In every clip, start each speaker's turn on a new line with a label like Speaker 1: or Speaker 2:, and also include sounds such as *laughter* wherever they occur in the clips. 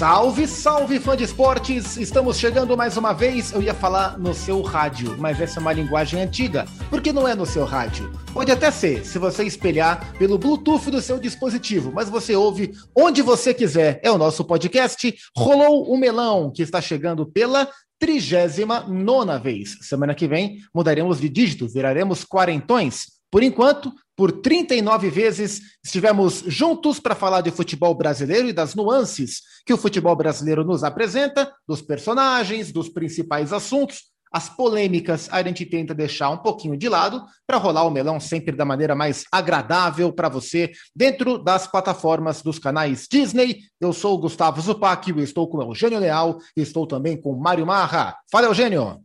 Speaker 1: Salve, salve fã de esportes! Estamos chegando mais uma vez. Eu ia falar no seu rádio, mas essa é uma linguagem antiga, porque não é no seu rádio. Pode até ser, se você espelhar pelo Bluetooth do seu dispositivo, mas você ouve onde você quiser. É o nosso podcast Rolou o Melão, que está chegando pela trigésima nona vez. Semana que vem mudaremos de dígito, viraremos quarentões. Por enquanto, por 39 vezes, estivemos juntos para falar de futebol brasileiro e das nuances que o futebol brasileiro nos apresenta, dos personagens, dos principais assuntos. As polêmicas a gente tenta deixar um pouquinho de lado para rolar o melão sempre da maneira mais agradável para você dentro das plataformas dos canais Disney. Eu sou o Gustavo Zupac, eu estou com o Eugênio Leal e estou também com o Mário Marra. Fala, Eugênio!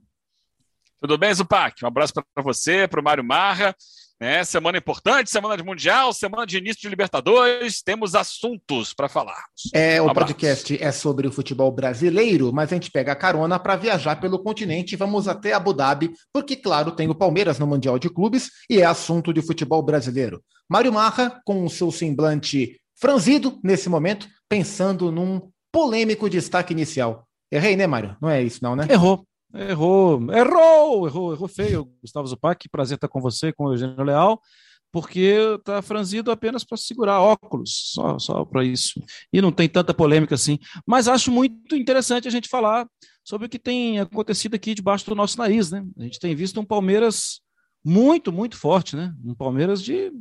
Speaker 2: Tudo bem, Zupac? Um abraço para você, para o Mário Marra. É, semana importante, semana de Mundial, semana de início de Libertadores, temos assuntos para falar.
Speaker 1: É, o podcast é sobre o futebol brasileiro, mas a gente pega a carona para viajar pelo continente e vamos até Abu Dhabi, porque, claro, tem o Palmeiras no Mundial de Clubes e é assunto de futebol brasileiro. Mário Marra, com o seu semblante franzido nesse momento, pensando num polêmico destaque inicial. Errei, né, Mário? Não é isso, não, né?
Speaker 3: Errou. Errou, errou, errou, errou feio. Gustavo Zupac, prazer estar com você, com o Eugênio Leal, porque está franzido apenas para segurar óculos, só, só para isso. E não tem tanta polêmica assim. Mas acho muito interessante a gente falar sobre o que tem acontecido aqui debaixo do nosso nariz, né? A gente tem visto um Palmeiras muito, muito forte, né? Um Palmeiras de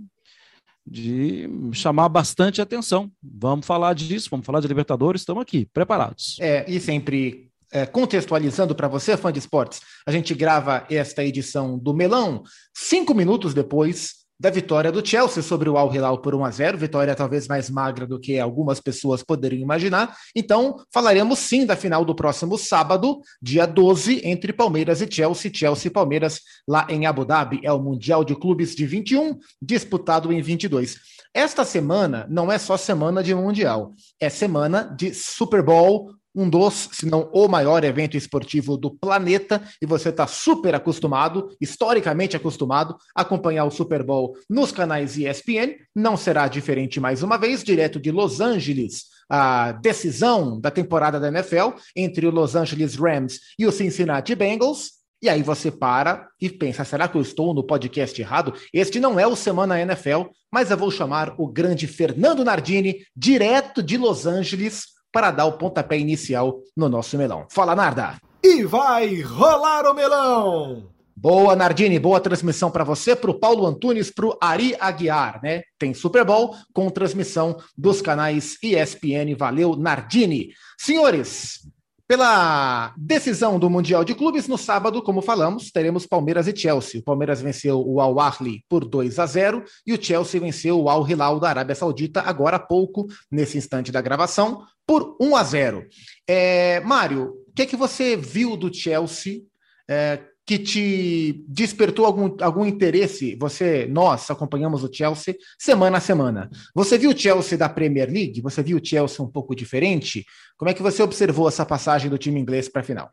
Speaker 3: de chamar bastante atenção. Vamos falar disso, vamos falar de Libertadores, estamos aqui, preparados.
Speaker 1: É, e sempre contextualizando para você, fã de esportes, a gente grava esta edição do Melão cinco minutos depois da vitória do Chelsea sobre o Al Hilal por 1 a 0, vitória talvez mais magra do que algumas pessoas poderiam imaginar. Então, falaremos sim da final do próximo sábado, dia 12, entre Palmeiras e Chelsea, Chelsea e Palmeiras lá em Abu Dhabi, é o Mundial de Clubes de 21, disputado em 22. Esta semana não é só semana de Mundial, é semana de Super Bowl, um dos, se não o maior evento esportivo do planeta, e você está super acostumado, historicamente acostumado, a acompanhar o Super Bowl nos canais ESPN. Não será diferente mais uma vez, direto de Los Angeles, a decisão da temporada da NFL entre o Los Angeles Rams e o Cincinnati Bengals. E aí você para e pensa: será que eu estou no podcast errado? Este não é o Semana NFL, mas eu vou chamar o grande Fernando Nardini, direto de Los Angeles, para dar o pontapé inicial no nosso melão. Fala, Narda!
Speaker 4: E vai rolar o melão!
Speaker 1: Boa, Nardini, boa transmissão para você, para o Paulo Antunes, para o Ari Aguiar, né? Tem Super Bowl com transmissão dos canais ESPN. Valeu, Nardini. Senhores, pela decisão do Mundial de Clubes, no sábado, como falamos, teremos Palmeiras e Chelsea. O Palmeiras venceu o Al Ahly por 2 a 0 e o Chelsea venceu o Al Hilal da Arábia Saudita agora há pouco, nesse instante da gravação, por 1 a 0. É, Mário, o que, é que você viu do Chelsea é, que te despertou algum, algum interesse? Você, nós acompanhamos o Chelsea semana a semana. Você viu o Chelsea da Premier League? Você viu o Chelsea um pouco diferente? Como é que você observou essa passagem do time inglês para a final?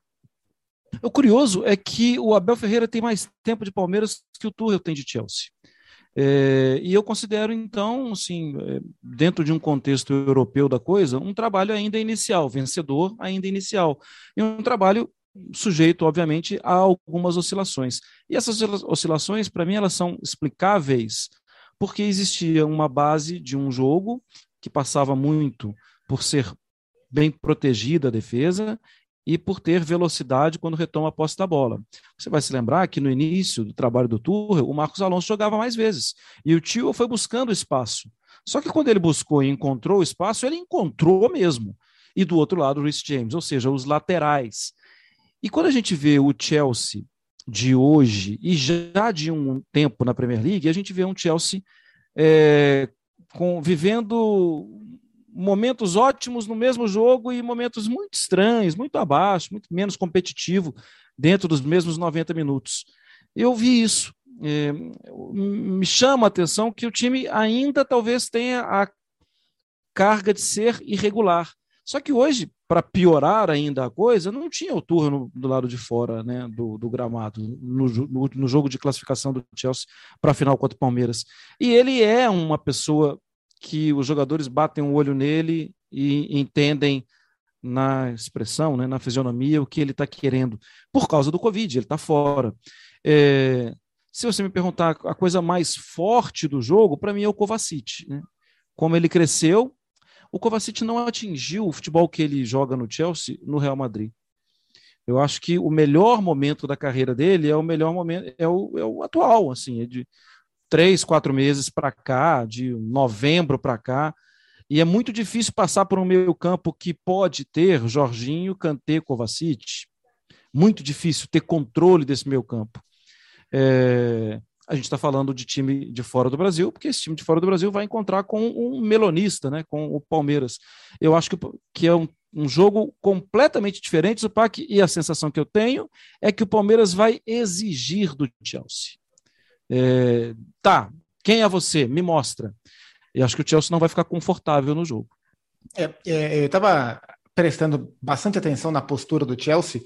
Speaker 3: O curioso é que o Abel Ferreira tem mais tempo de Palmeiras que o Tuchel tem de Chelsea. É, e eu considero, então, assim, é, dentro de um contexto europeu da coisa, um trabalho ainda inicial, vencedor ainda inicial. E um trabalho sujeito, obviamente, a algumas oscilações. E essas oscilações, para mim, elas são explicáveis porque existia uma base de um jogo que passava muito por ser bem protegida a defesa e por ter velocidade quando retoma a posse da bola. Você vai se lembrar que no início do trabalho do Tuchel, o Marcos Alonso jogava mais vezes e o Tio foi buscando espaço. Só que quando ele buscou e encontrou o espaço, ele encontrou mesmo. E do outro lado, o Rhys James, ou seja, os laterais. E quando a gente vê o Chelsea de hoje e já de um tempo na Premier League, a gente vê um Chelsea é, com, vivendo momentos ótimos no mesmo jogo e momentos muito estranhos, muito abaixo, muito menos competitivo dentro dos mesmos 90 minutos. Eu vi isso. É, me chama a atenção que o time ainda talvez tenha a carga de ser irregular. Só que hoje, para piorar ainda a coisa, não tinha o turno do lado de fora né, do, do gramado, no, no, no, jogo de classificação do Chelsea para a final contra o Palmeiras. E ele é uma pessoa que os jogadores batem o um olho nele e entendem na expressão, né, na fisionomia, o que ele está querendo, por causa do Covid, ele está fora. É, se você me perguntar a coisa mais forte do jogo, para mim é o Kovacic. Né? Como ele cresceu, o Kovacic não atingiu o futebol que ele joga no Chelsea no Real Madrid. Eu acho que o melhor momento da carreira dele é o melhor momento, é o, é o atual, assim, é de três, quatro meses para cá, de novembro para cá. E é muito difícil passar por um meio campo que pode ter Jorginho, Kanté, Kovacic. Muito difícil ter controle desse meio campo. É, a gente está falando de time de fora do Brasil, porque esse time de fora do Brasil vai encontrar com um melonista, né, com o Palmeiras. Eu acho que, que é um, um jogo completamente diferente, Zupac, e a sensação que eu tenho é que o Palmeiras vai exigir do Chelsea. É, tá, quem é você? Me mostra. E acho que o Chelsea não vai ficar confortável no jogo.
Speaker 1: É, é, eu estava prestando bastante atenção na postura do Chelsea,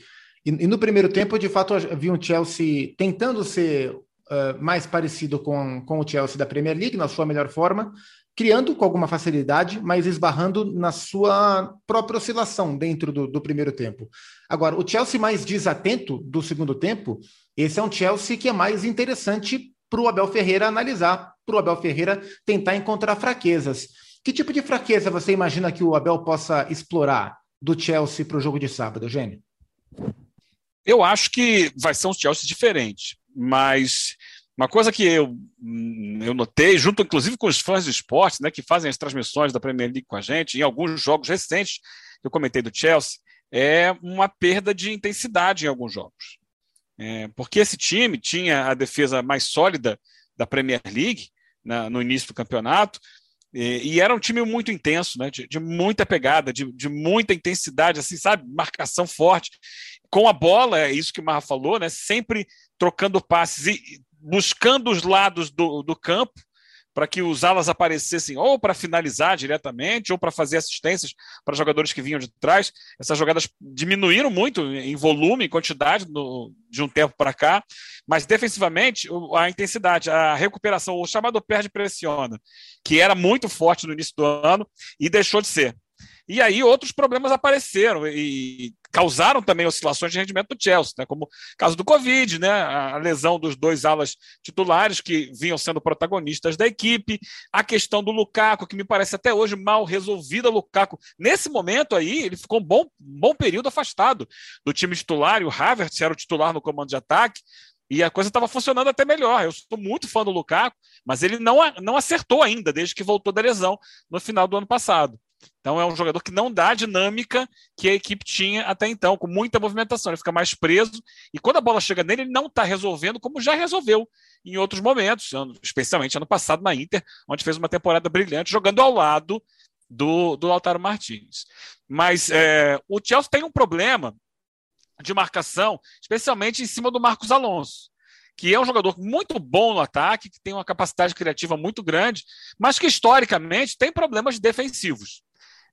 Speaker 1: e, e, no primeiro tempo, de fato, eu vi um Chelsea tentando ser uh, mais parecido com, com o Chelsea da Premier League, na sua melhor forma, criando com alguma facilidade, mas esbarrando na sua própria oscilação dentro do, do primeiro tempo. Agora, o Chelsea mais desatento do segundo tempo, esse é um Chelsea que é mais interessante para o Abel Ferreira analisar, para o Abel Ferreira tentar encontrar fraquezas. Que tipo de fraqueza você imagina que o Abel possa explorar do Chelsea para o jogo de sábado, Eugênio?
Speaker 2: Eu acho que vai ser um Chelsea diferente, mas uma coisa que eu, eu notei, junto inclusive com os fãs de esporte, né, que fazem as transmissões da Premier League com a gente, em alguns jogos recentes eu comentei do Chelsea, é uma perda de intensidade em alguns jogos. É, porque esse time tinha a defesa mais sólida da Premier League na, no início do campeonato, e, e, era um time muito intenso, né, de, de muita pegada, de, de, muita intensidade, assim, sabe, marcação forte. Com a bola, é isso que o Marra falou, né, sempre trocando passes e buscando os lados do, do campo, para que os alas aparecessem ou para finalizar diretamente ou para fazer assistências para jogadores que vinham de trás. Essas jogadas diminuíram muito em volume, em quantidade no, de um tempo para cá, mas defensivamente a intensidade, a recuperação, o chamado perde pressiona, que era muito forte no início do ano e deixou de ser. E aí outros problemas apareceram e causaram também oscilações de rendimento do Chelsea, né? como o caso do Covid, né? a lesão dos dois alas titulares que vinham sendo protagonistas da equipe, a questão do Lukaku, que me parece até hoje mal resolvida. Lukaku, nesse momento aí, ele ficou um bom, bom período afastado do time titular, e o Havertz era o titular no comando de ataque, e a coisa estava funcionando até melhor. Eu sou muito fã do Lukaku, mas ele não, não acertou ainda desde que voltou da lesão no final do ano passado. Então é um jogador que não dá a dinâmica que a equipe tinha até então, com muita movimentação. Ele fica mais preso e quando a bola chega nele, ele não está resolvendo como já resolveu em outros momentos, especialmente ano passado na Inter, onde fez uma temporada brilhante jogando ao lado do, do Lautaro Martins. Mas é, o Chelsea tem um problema de marcação, especialmente em cima do Marcos Alonso que é um jogador muito bom no ataque, que tem uma capacidade criativa muito grande, mas que historicamente tem problemas defensivos.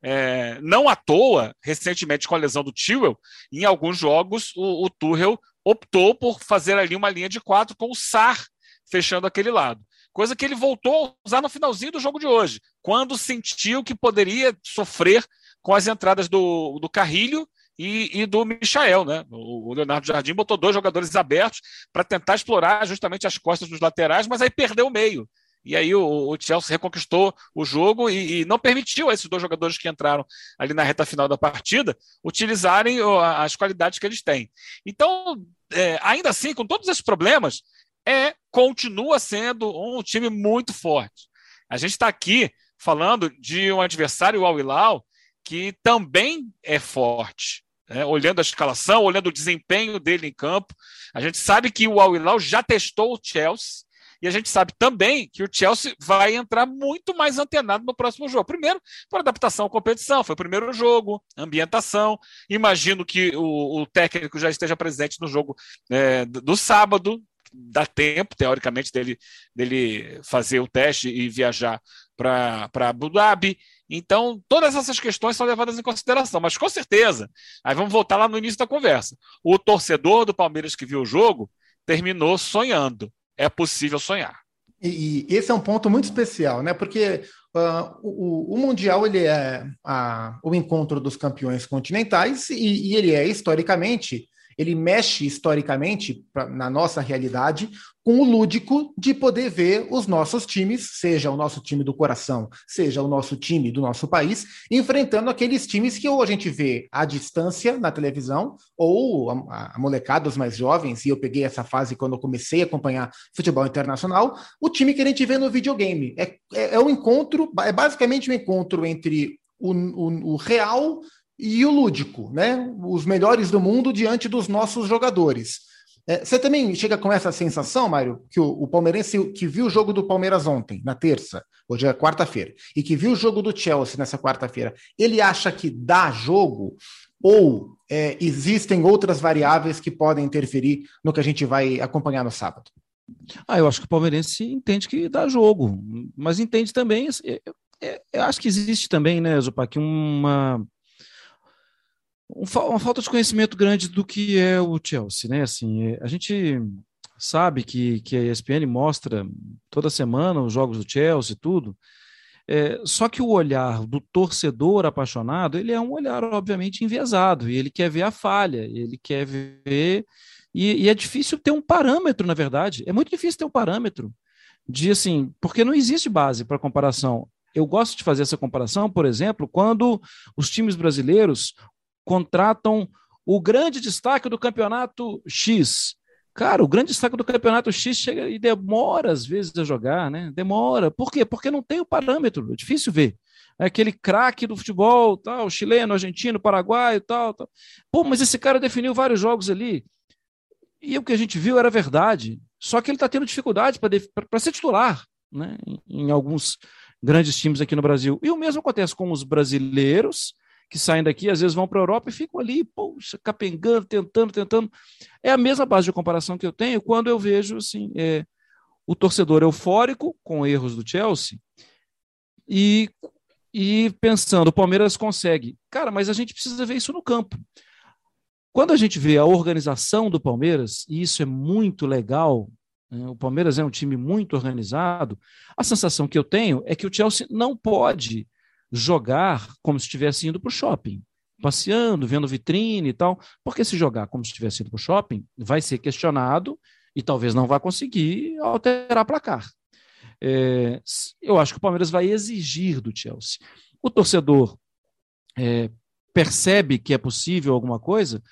Speaker 2: É, não à toa, recentemente com a lesão do Tewell, em alguns jogos o, o Tuchel optou por fazer ali uma linha de quatro com o Sar fechando aquele lado. Coisa que ele voltou a usar no finalzinho do jogo de hoje, quando sentiu que poderia sofrer com as entradas do, do Carrilho e, e, do Michael, né? O, Leonardo Jardim botou dois jogadores abertos para tentar explorar justamente as costas dos laterais, mas aí perdeu o meio. E aí o, o Chelsea reconquistou o jogo e, e, não permitiu a esses dois jogadores que entraram ali na reta final da partida utilizarem as qualidades que eles têm. Então, é, ainda assim, com todos esses problemas, é continua sendo um time muito forte. A gente está aqui falando de um adversário, o Al-Hilal, que também é forte. Né? Olhando a escalação, olhando o desempenho dele em campo, a gente sabe que o Al-Hilal já testou o Chelsea e a gente sabe também que o Chelsea vai entrar muito mais antenado no próximo jogo. Primeiro, por adaptação à competição, foi o primeiro jogo, ambientação. Imagino que o, o técnico já esteja presente no jogo é, do, do sábado, dá tempo, teoricamente, dele, dele fazer o teste e viajar para Abu Dhabi. Então, todas essas questões são levadas em consideração, mas com certeza, aí vamos voltar lá no início da conversa. O torcedor do Palmeiras que viu o jogo terminou sonhando é possível sonhar.
Speaker 1: E, e, esse é um ponto muito especial, né? Porque Uh, o, o, Mundial ele é a, o encontro dos campeões continentais e, e ele é, historicamente, ele mexe historicamente pra, na nossa realidade com o lúdico de poder ver os nossos times, seja o nosso time do coração, seja o nosso time do nosso país, enfrentando aqueles times que ou a gente vê à distância na televisão, ou a, a molecada, os mais jovens, e eu peguei essa fase quando eu comecei a acompanhar futebol internacional, o time que a gente vê no videogame. É, é, é um encontro, é basicamente um encontro entre o, o, o real e o lúdico, né? Os melhores do mundo diante dos nossos jogadores. É, você também chega com essa sensação, Mário, que o, o, palmeirense que viu o jogo do Palmeiras ontem, na terça, hoje é quarta-feira, e que viu o jogo do Chelsea nessa quarta-feira, ele acha que dá jogo ou é, existem outras variáveis que podem interferir no que a gente vai acompanhar no sábado?
Speaker 3: Ah, eu acho que o palmeirense entende que dá jogo, mas entende também. Eu, eu, eu acho que existe também, né, Zupac, uma uma falta de conhecimento grande do que é o Chelsea, né? Assim, é, a gente sabe que, que a ESPN mostra toda semana os jogos do Chelsea e tudo, é, só que o olhar do torcedor apaixonado, ele é um olhar obviamente enviesado, e ele quer ver a falha, ele quer ver... E, e é difícil ter um parâmetro, na verdade, é muito difícil ter um parâmetro de, assim, porque não existe base para comparação. Eu gosto de fazer essa comparação, por exemplo, quando os times brasileiros contratam o grande destaque do campeonato X. Cara, o grande destaque do campeonato X chega e demora às vezes a jogar, né? Demora. Por quê? Porque não tem o parâmetro, é difícil ver. É aquele craque do futebol, tal, chileno, argentino, paraguaio, tal, tal. Pô, mas esse cara definiu vários jogos ali. E o que a gente viu era verdade. Só que ele está tendo dificuldade para ser titular, né? Em, em alguns grandes times aqui no Brasil. E o mesmo acontece com os brasileiros que saem daqui, às vezes vão para a Europa e ficam ali, poxa, capengando, tentando, tentando. É a mesma base de comparação que eu tenho quando eu vejo assim, é, o torcedor eufórico com erros do Chelsea e, e pensando, o Palmeiras consegue. Cara, mas a gente precisa ver isso no campo. Quando a gente vê a organização do Palmeiras, e isso é muito legal, né, o Palmeiras é um time muito organizado, a sensação que eu tenho é que o Chelsea não pode jogar como se estivesse indo para o shopping, passeando, vendo vitrine e tal. Porque se jogar como se estivesse indo para o shopping, vai ser questionado e talvez não vá conseguir alterar placar. É, eu acho que o Palmeiras vai exigir do Chelsea. O torcedor é, percebe que é possível alguma coisa,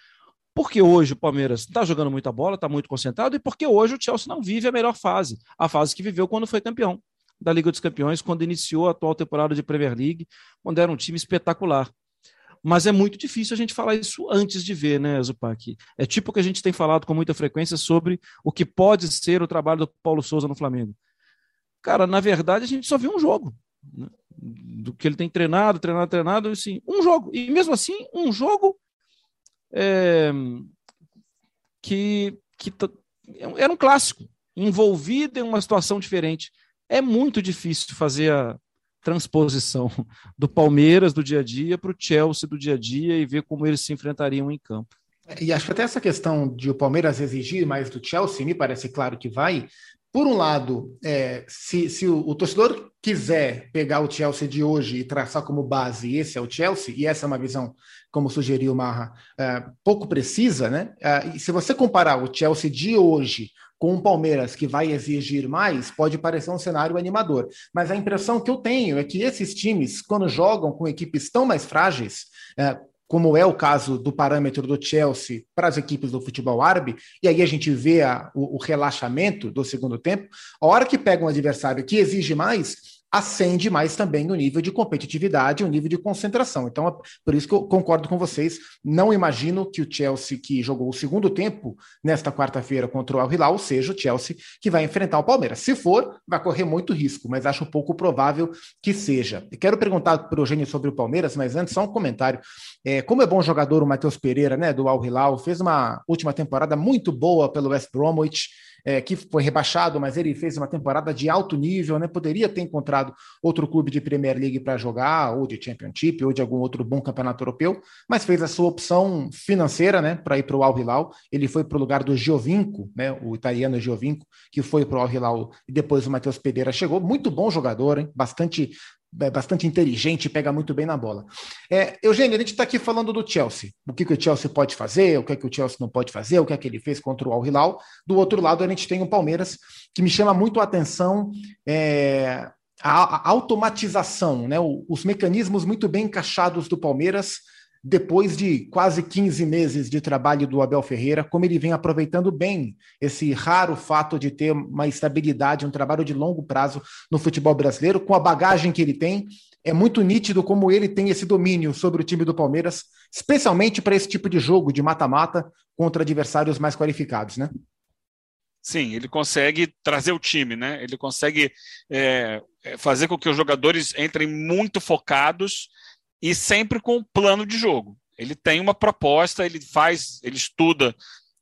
Speaker 3: porque hoje o Palmeiras está jogando muita bola, está muito concentrado, e porque hoje o Chelsea não vive a melhor fase, a fase que viveu quando foi campeão da Liga dos Campeões, quando iniciou a atual temporada de Premier League, quando era um time espetacular. Mas é muito difícil a gente falar isso antes de ver, né, Zupac? É tipo o que a gente tem falado com muita frequência sobre o que pode ser o trabalho do Paulo Souza no Flamengo. Cara, na verdade, a gente só viu um jogo. Né? Do que ele tem treinado, treinado, treinado, assim, um jogo. E mesmo assim, um jogo é, que, que era um clássico, envolvido em uma situação diferente é muito difícil fazer a transposição do Palmeiras do dia a dia para o Chelsea do dia a dia e ver como eles se enfrentariam em campo.
Speaker 1: E acho que até essa questão de o Palmeiras exigir mais do Chelsea, me parece claro que vai. Por um lado, é, se, se o, o, torcedor quiser pegar o Chelsea de hoje e traçar como base, esse é o Chelsea, e essa é uma visão, como sugeriu Marra, é, pouco precisa, né? É, e se você comparar o Chelsea de hoje com o Palmeiras, que vai exigir mais, pode parecer um cenário animador. Mas a impressão que eu tenho é que esses times, quando jogam com equipes tão mais frágeis, é, como é o caso do parâmetro do Chelsea para as equipes do futebol árabe, e aí a gente vê a, o, o relaxamento do segundo tempo, a hora que pega um adversário que exige mais, acende mais também o nível de competitividade, o nível de concentração. Então, é por isso que eu concordo com vocês. Não imagino que o Chelsea, que jogou o segundo tempo nesta quarta-feira contra o Al Hilal, seja o Chelsea que vai enfrentar o Palmeiras. Se for, vai correr muito risco, mas acho pouco provável que seja. E quero perguntar para o Eugênio sobre o Palmeiras, mas antes só um comentário. É, como é bom jogador o Matheus Pereira, né, do Al Hilal, fez uma última temporada muito boa pelo West Bromwich é, que foi rebaixado, mas ele fez uma temporada de alto nível, né? Poderia ter encontrado outro clube de Premier League para jogar, ou de Championship, ou de algum outro bom campeonato europeu, mas fez a sua opção financeira, né, para ir para o Al Hilal. Ele foi para o lugar do Giovinco, né, o italiano Giovinco, que foi para o Al Hilal e depois o Matheus Pereira chegou. Muito bom jogador, hein? Bastante é bastante inteligente e pega muito bem na bola. É, Eugênio, a gente está aqui falando do Chelsea. O que, que o Chelsea pode fazer, o que, que o Chelsea não pode fazer, o que é que ele fez contra o Al Hilal. Do outro lado, a gente tem o Palmeiras, que me chama muito a atenção é, a, a, automatização, né, os mecanismos muito bem encaixados do Palmeiras depois de quase 15 meses de trabalho do Abel Ferreira, como ele vem aproveitando bem esse raro fato de ter uma estabilidade, um trabalho de longo prazo no futebol brasileiro, com a bagagem que ele tem. É muito nítido como ele tem esse domínio sobre o time do Palmeiras, especialmente para esse tipo de jogo de mata-mata contra adversários mais qualificados, né?
Speaker 2: Sim, ele consegue trazer o time, né? Ele consegue é, fazer com que os jogadores entrem muito focados e sempre com um plano de jogo. Ele tem uma proposta, ele faz, ele estuda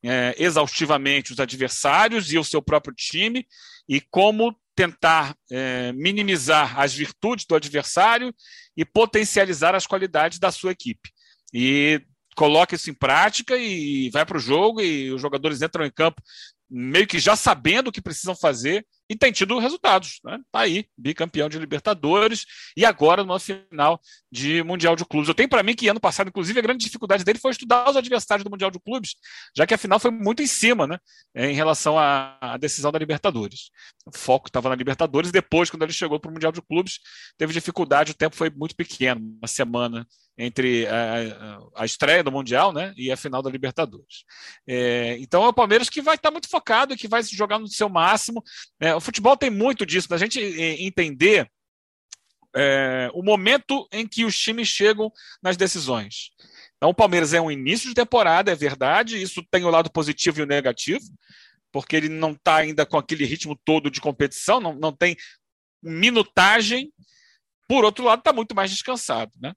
Speaker 2: é, exaustivamente os adversários e o seu próprio time e como tentar é, minimizar as virtudes do adversário e potencializar as qualidades da sua equipe. E coloca isso em prática e vai para o jogo e os jogadores entram em campo meio que já sabendo o que precisam fazer e tem tido resultados. Né? Tá aí, bicampeão de Libertadores e agora numa final de Mundial de Clubes. Eu tenho para mim que ano passado, inclusive, a grande dificuldade dele foi estudar os adversários do Mundial de Clubes, já que a final foi muito em cima, né? Em relação à, decisão da Libertadores. O foco estava na Libertadores, depois, quando ele chegou para o Mundial de Clubes, teve dificuldade, o tempo foi muito pequeno, uma semana entre a, a, estreia do Mundial né, e a final da Libertadores. É, então é o Palmeiras que vai estar muito focado e que vai jogar no seu máximo. É, o futebol tem muito disso, da gente é, entender é, o momento em que os times chegam nas decisões. Então, o Palmeiras é um início de temporada, é verdade, isso tem o lado positivo e o negativo, porque ele não está ainda com aquele ritmo todo de competição, não, não tem minutagem. Por outro lado, está muito mais descansado. Né?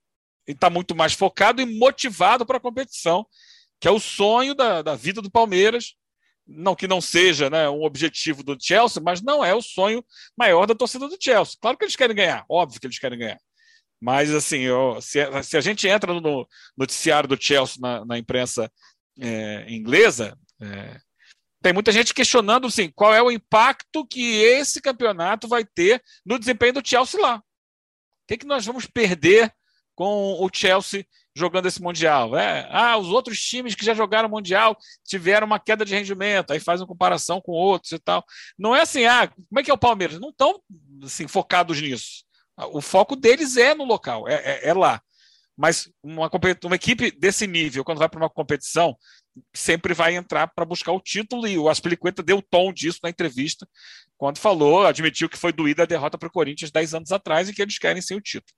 Speaker 2: está muito mais focado e motivado para a competição, que é o sonho da, da vida do Palmeiras. Não que não seja né, um objetivo do Chelsea, mas não é o sonho maior da torcida do Chelsea. Claro que eles querem ganhar, óbvio que eles querem ganhar. Mas, assim, eu, se, se, a gente entra no noticiário do Chelsea na, na imprensa é, inglesa, é, tem muita gente questionando assim, qual é o impacto que esse campeonato vai ter no desempenho do Chelsea lá. O que, que nós vamos perder com o Chelsea jogando esse Mundial. É, ah, os outros times que já jogaram Mundial tiveram uma queda de rendimento, aí faz uma comparação com outros e tal. Não é assim, ah, como é que é o Palmeiras? Não estão assim, focados nisso. O foco deles é no local, é, é, é lá. Mas uma, uma equipe desse nível, quando vai para uma competição, sempre vai entrar para buscar o título, e o Aspilicueta deu o tom disso na entrevista, quando falou, admitiu que foi doída a derrota para o Corinthians 10 anos atrás e que eles querem sim o título.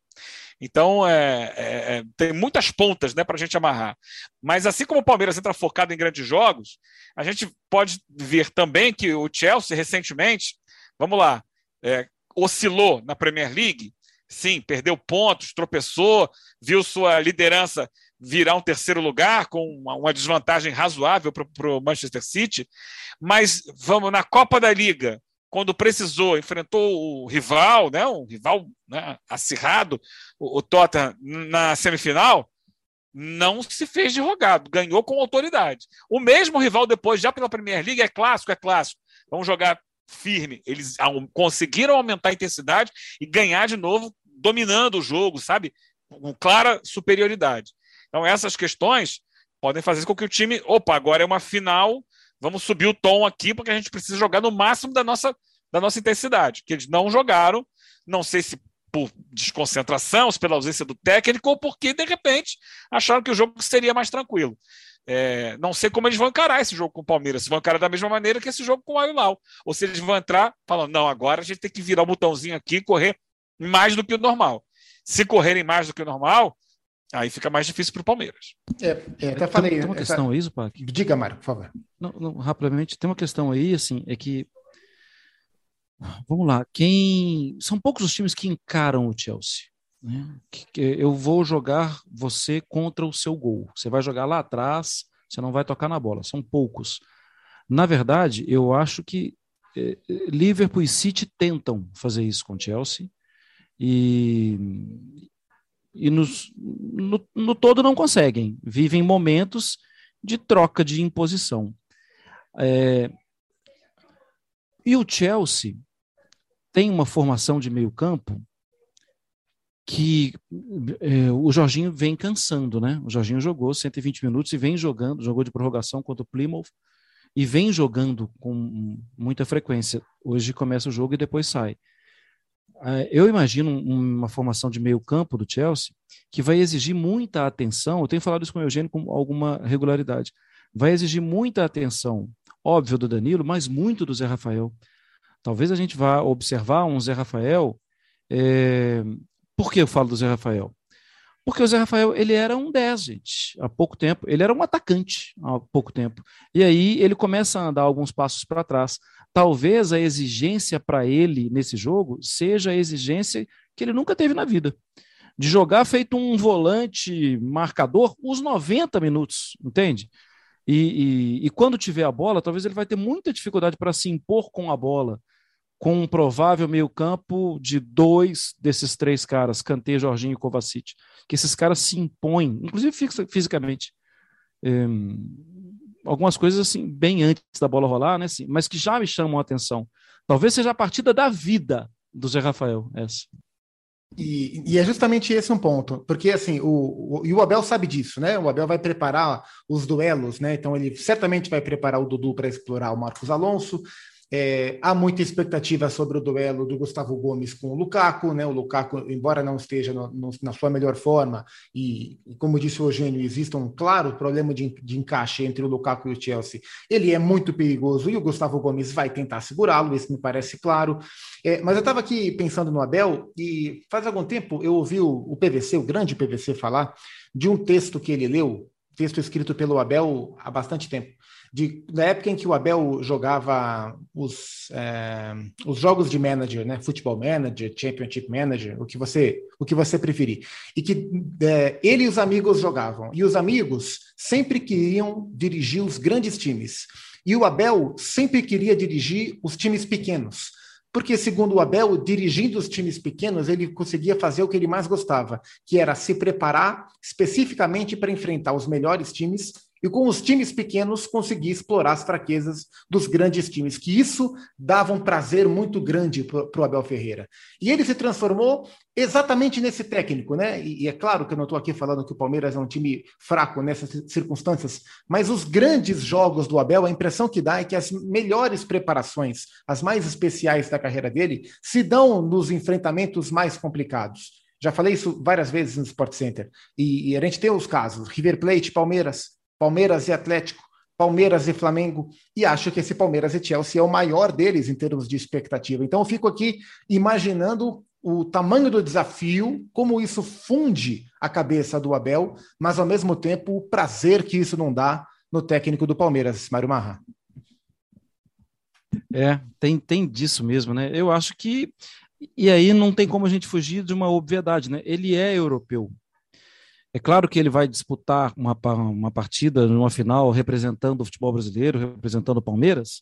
Speaker 2: Então, é, é, é tem muitas pontas né, para a gente amarrar. Mas assim como o Palmeiras entra focado em grandes jogos, a gente pode ver também que o Chelsea, recentemente, vamos lá, é, oscilou na Premier League, sim, perdeu pontos, tropeçou, viu sua liderança virar um terceiro lugar com uma, uma desvantagem razoável para o Manchester City, mas vamos na Copa da Liga, quando precisou, enfrentou o rival, né, um rival né, acirrado, o, o Tottenham, na semifinal, não se fez de rogado, ganhou com autoridade. O mesmo rival depois, já pela Premier League, é clássico, é clássico. Vamos jogar firme. Eles conseguiram aumentar a intensidade e ganhar de novo, dominando o jogo, sabe? Com clara superioridade. Então, essas questões podem fazer com que o time, opa, agora é uma final vamos subir o tom aqui, porque a gente precisa jogar no máximo da nossa, da nossa intensidade, que eles não jogaram, não sei se por desconcentração, se pela ausência do técnico, ou porque, de repente, acharam que o jogo seria mais tranquilo. É, não sei como eles vão encarar esse jogo com o Palmeiras, se vão encarar da mesma maneira que esse jogo com o Al ou se eles vão entrar falando, não, agora a gente tem que virar o botãozinho aqui e correr mais do que o normal. Se correrem mais do que o normal, Aí fica mais difícil para o Palmeiras.
Speaker 3: É, é, até falei. Tem, tem uma questão essa... aí, Zupac.
Speaker 1: Diga, Mário, por favor.
Speaker 3: Não, não, rapidamente, tem uma questão aí, assim, é que. Vamos lá, quem. São poucos os times que encaram o Chelsea. Né? Que, que eu vou jogar você contra o seu gol. Você vai jogar lá atrás, você não vai tocar na bola. São poucos. Na verdade, eu acho que eh, Liverpool e City tentam fazer isso com o Chelsea. E, e nos, no, no todo não conseguem, vivem momentos de troca de imposição. É, e o Chelsea tem uma formação de meio campo que é, o Jorginho vem cansando, né? O Jorginho jogou 120 minutos e vem jogando, jogou de prorrogação contra o Plymouth e vem jogando com muita frequência. Hoje começa o jogo e depois sai. É, eu imagino uma formação de meio campo do Chelsea que vai exigir muita atenção. Eu tenho falado isso com o Eugênio com alguma regularidade. Vai exigir muita atenção, óbvio, do Danilo, mas muito do Zé Rafael. Talvez a gente vá observar um Zé Rafael é, por que eu falo do Zé Rafael? Porque o Zé Rafael, ele era um 10, gente, há pouco tempo. Ele era um atacante há pouco tempo. E aí ele começa a andar alguns passos para trás. Talvez a exigência para ele nesse jogo seja a exigência que ele nunca teve na vida. De jogar feito um volante marcador os 90 minutos, entende? E, e, e quando tiver a bola, talvez ele vai ter muita dificuldade para se impor com a bola com um provável meio-campo de dois desses três caras, Kanté, Jorginho e Kovacic, que esses caras se impõem, inclusive fisicamente. É, algumas coisas assim, bem antes da bola rolar, né? Assim, mas que já me chamam a atenção. Talvez seja a partida da vida do Zé Rafael, essa.
Speaker 1: E, e, é justamente esse um ponto, porque assim, o, o, e o Abel sabe disso, né? O Abel vai preparar os duelos, né? Então ele certamente vai preparar o Dudu para explorar o Marcos Alonso, é, há muita expectativa sobre o duelo do Gustavo Gomes com o Lukaku, né? O Lukaku, embora não esteja no, no, na sua melhor forma, e, como disse o Eugênio, existe um claro problema de, de, encaixe entre o Lukaku e o Chelsea. Ele é muito perigoso e o Gustavo Gomes vai tentar segurá-lo, isso me parece claro. É, mas eu estava aqui pensando no Abel, e faz algum tempo eu ouvi o, o PVC, o grande PVC, falar de um texto que ele leu, texto escrito pelo Abel há bastante tempo de, da época em que o Abel jogava os, é, os jogos de manager, né? Futebol Manager, Championship Manager, o que você, o que você preferir. E que é, ele e os amigos jogavam. E os amigos sempre queriam dirigir os grandes times. E o Abel sempre queria dirigir os times pequenos. Porque, segundo o Abel, dirigindo os times pequenos, ele conseguia fazer o que ele mais gostava, que era se preparar especificamente para enfrentar os melhores times e com os times pequenos conseguir explorar as fraquezas dos grandes times, que isso dava um prazer muito grande para o Abel Ferreira. E ele se transformou exatamente nesse técnico, né? E, e é claro que eu não estou aqui falando que o Palmeiras é um time fraco nessas circunstâncias, mas os grandes jogos do Abel, a impressão que dá é que as melhores preparações, as mais especiais da carreira dele, se dão nos enfrentamentos mais complicados. Já falei isso várias vezes no Sport Center. E, e a gente tem os casos: River Plate, Palmeiras, Palmeiras e Atlético, Palmeiras e Flamengo, e acho que esse Palmeiras e Chelsea é o maior deles em termos de expectativa. Então eu fico aqui imaginando o tamanho do desafio, como isso funde a cabeça do Abel, mas ao mesmo tempo o prazer que isso não dá no técnico do Palmeiras, Mário Marra.
Speaker 3: É, tem, tem disso mesmo, né? Eu acho que. E aí não tem como a gente fugir de uma obviedade, né? Ele é europeu. É claro que ele vai disputar uma, uma partida numa final representando o futebol brasileiro, representando o Palmeiras,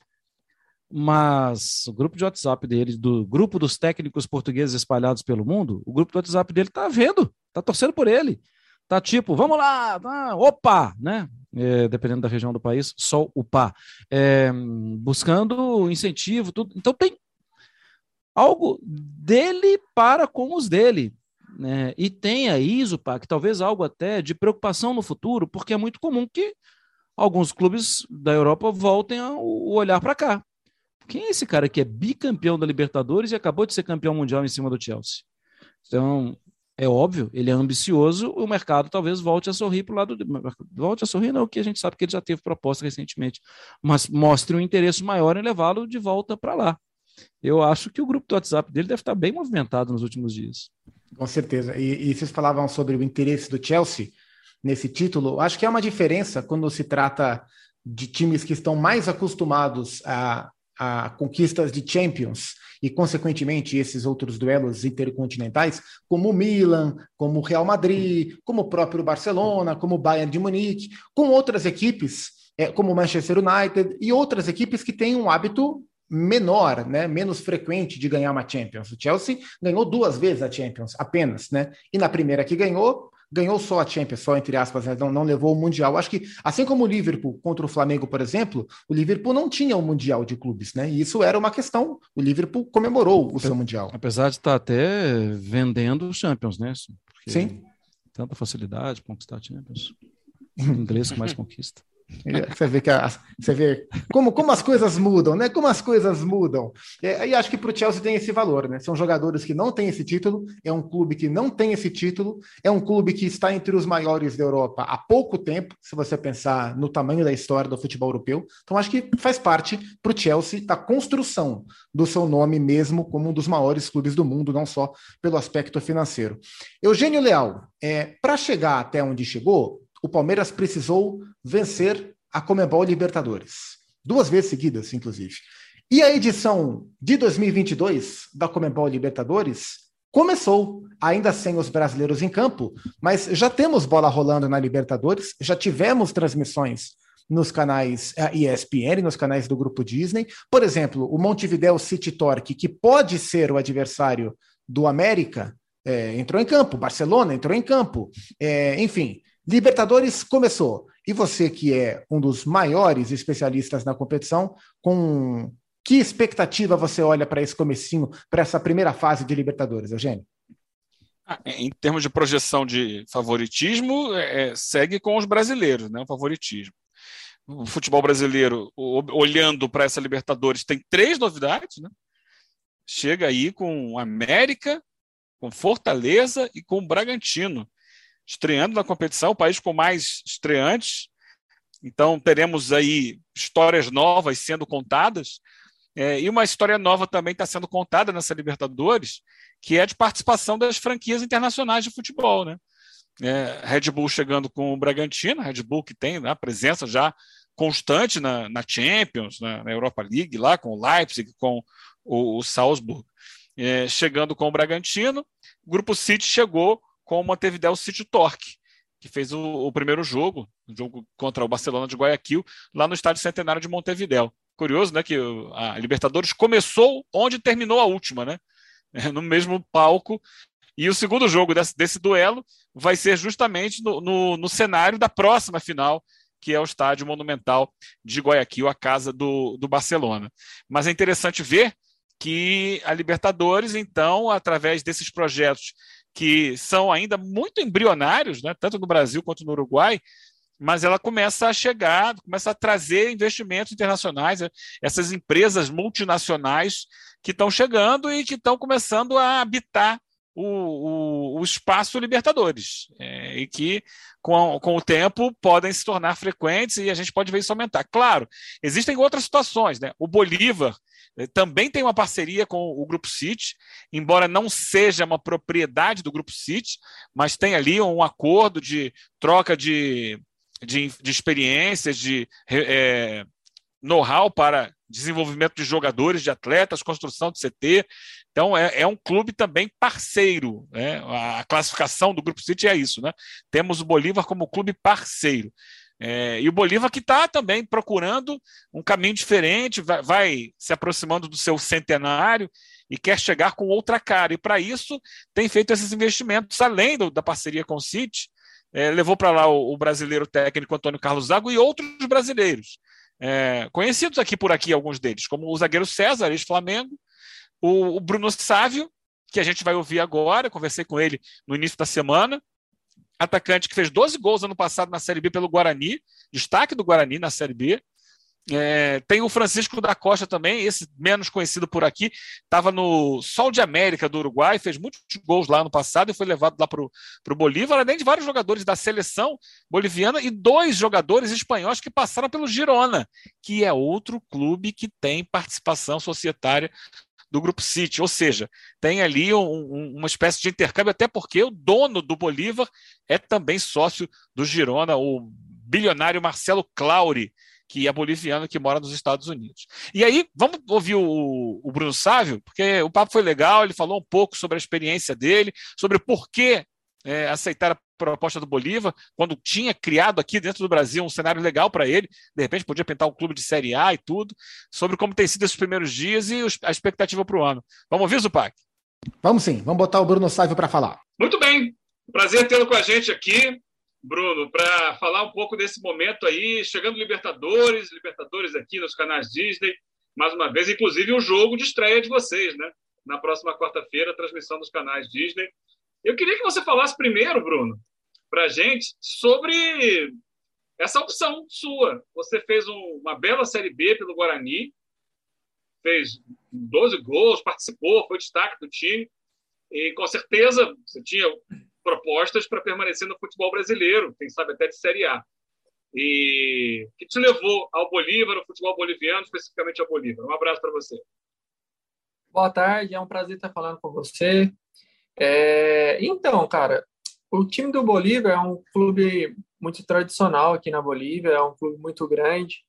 Speaker 3: mas o grupo de WhatsApp dele, do grupo dos técnicos portugueses espalhados pelo mundo, o grupo do WhatsApp dele tá vendo, tá torcendo por ele. Tá tipo, vamos lá, tá, opa, né? É, dependendo da região do país, só o pá. É, buscando incentivo, tudo. Então tem algo dele para com os dele. Né? E tem aí, Zupac, talvez algo até de preocupação no futuro, porque é muito comum que alguns clubes da Europa voltem o olhar para cá. Quem é esse cara que é bicampeão da Libertadores e acabou de ser campeão mundial em cima do Chelsea? Então, é óbvio, ele é ambicioso, o mercado talvez volte a sorrir para o lado. De, volte a sorrir, não, que a gente sabe que ele já teve proposta recentemente, mas mostre um interesse maior em levá-lo de volta para lá. Eu acho que o grupo do WhatsApp dele deve estar bem movimentado nos últimos dias.
Speaker 1: Com certeza. E, e vocês falavam sobre o interesse do Chelsea nesse título. Acho que é uma diferença quando se trata de times que estão mais acostumados a, a conquistas de Champions e, consequentemente, esses outros duelos intercontinentais, como o Milan, como o Real Madrid, como o próprio Barcelona, como o Bayern de Munique, com outras equipes, é, como o Manchester United e outras equipes que têm um hábito menor, né, menos frequente de ganhar uma Champions. O Chelsea ganhou duas vezes a Champions, apenas, né? E na primeira que ganhou, ganhou só a Champions, só entre aspas, né? não, não levou o Mundial. Acho que, assim como o Liverpool contra o Flamengo, por exemplo, o Liverpool não tinha o Mundial de clubes, né? E isso era uma questão. O Liverpool comemorou o seu Mundial.
Speaker 3: Apesar de estar até vendendo os Champions, né?
Speaker 1: Porque Sim.
Speaker 3: Tanta facilidade conquistar Champions. *laughs* O inglês que mais conquista.
Speaker 1: Você vê que a, você vê como, como as coisas mudam, né? Como as coisas mudam. É, e acho que para o Chelsea tem esse valor, né? São jogadores que não têm esse título, é um clube que não tem esse título, é um clube que está entre os maiores da Europa há pouco tempo, se você pensar no tamanho da história do futebol europeu. Então acho que faz parte para o Chelsea da construção do seu nome mesmo como um dos maiores clubes do mundo, não só pelo aspecto financeiro. Eugênio Leal, é, para chegar até onde chegou, o Palmeiras precisou vencer a Comebol Libertadores. Duas vezes seguidas, inclusive. E a edição de 2022 da Comebol Libertadores começou, ainda sem os brasileiros em campo, mas já temos bola rolando na Libertadores, já tivemos transmissões nos canais ESPN, nos canais do grupo Disney. Por exemplo, o Montevideo City Torque, que pode ser o adversário do América, é, entrou em campo. Barcelona entrou em campo. É, enfim, Libertadores começou. E você, que é um dos maiores especialistas na competição, com que expectativa você olha para esse comecinho, para essa primeira fase de Libertadores, Eugênio?
Speaker 2: Ah, em termos de projeção de favoritismo, é, é segue com os brasileiros, né? O favoritismo. O futebol brasileiro, olhando para essa Libertadores, tem três novidades, né? Chega aí com América, com Fortaleza e com Bragantino estreando na competição, o país com mais estreantes. Então, teremos aí histórias novas sendo contadas. É, e uma história nova também está sendo contada nessa Libertadores, que é de participação das franquias internacionais de futebol. Né? É, Red Bull chegando com o Bragantino, Red Bull que tem né, presença já constante na, na Champions, na, na, Europa League, lá com o Leipzig, com o, o Salzburg. É, chegando com o Bragantino, o Grupo City chegou com o Montevideo City Torque, que fez o, o primeiro jogo, o jogo contra o Barcelona de Guayaquil, lá no Estádio Centenário de Montevideo. Curioso, né, que a Libertadores começou onde terminou a última, né? *laughs* No mesmo palco. E o segundo jogo desse, desse duelo vai ser justamente no, no, no cenário da próxima final, que é o estádio monumental de Guayaquil, a casa do, do Barcelona. Mas é interessante ver que a Libertadores, então, através desses projetos que são ainda muito embrionários, né, tanto no Brasil quanto no Uruguai, mas ela começa a chegar, começa a trazer investimentos internacionais, né, essas empresas multinacionais que estão chegando e que estão começando a habitar o, o, o espaço Libertadores, é, e que com, com o tempo podem se tornar frequentes e a gente pode ver isso aumentar. Claro, existem outras situações, né? O Bolívar eh, também tem uma parceria com o Grupo City, embora não seja uma propriedade do Grupo City, mas tem ali um acordo de troca de, de, de experiências, de é, know-how para desenvolvimento de jogadores, de atletas, construção de CT. Então, é, é um clube também parceiro. Né? A classificação do Grupo City é isso. Né? Temos o Bolívar como clube parceiro. É, e o Bolívar que está também procurando um caminho diferente, vai, vai, se aproximando do seu centenário e quer chegar com outra cara. E para isso tem feito esses investimentos, além do, da parceria com o City, é, levou para lá o, o, brasileiro técnico Antônio Carlos Zago e outros brasileiros. É, conhecidos aqui por aqui, alguns deles, como o zagueiro César, ex-Flamengo, o, o Bruno Sávio, que a gente vai ouvir agora, conversei com ele no início da semana, atacante que fez 12 gols ano passado na Série B pelo Guarani, destaque do Guarani na Série B. É, tem o Francisco da Costa também, esse menos conhecido por aqui, estava no Sol de América do Uruguai, fez muitos gols lá no passado e foi levado lá para o Bolívar, além de vários jogadores da seleção boliviana e dois jogadores espanhóis que passaram pelo Girona, que é outro clube que tem participação societária do Grupo City, ou seja, tem ali um, uma espécie de intercâmbio, até porque o dono do Bolívar é também sócio do Girona, o bilionário Marcelo Clauri, que é boliviano, que mora nos Estados Unidos. E aí, vamos ouvir o, o Bruno Sávio, porque o papo foi legal, ele falou um pouco sobre a experiência dele, sobre o porquê é, aceitar a proposta do Bolívar, quando tinha criado aqui dentro do Brasil um cenário legal para ele, de repente podia pintar um clube de Série A e tudo, sobre como tem sido esses primeiros dias e a expectativa para o ano. Vamos ouvir, Zupac?
Speaker 1: Vamos sim, vamos botar o Bruno Sávio para falar.
Speaker 5: Muito bem.
Speaker 2: Prazer tê-lo com a gente aqui, Bruno, para falar um pouco desse momento aí, chegando Libertadores, Libertadores aqui nos canais Disney, mais uma vez, inclusive o jogo de estreia de vocês, né? Na próxima quarta-feira, transmissão dos canais Disney. Eu queria que você falasse primeiro, Bruno, para a gente, sobre essa opção sua. Você fez um, uma bela Série B pelo Guarani, fez 12 gols, participou, foi destaque do time, e com certeza você tinha propostas para permanecer no futebol brasileiro, quem sabe até de Série A. E que te levou ao Bolívar, ao futebol boliviano, especificamente ao Bolívar. Um abraço para você.
Speaker 5: Boa tarde, é um prazer estar falando com você. É... Então, cara, o time do Bolívar é um clube muito tradicional aqui na Bolívia, é um clube muito grande.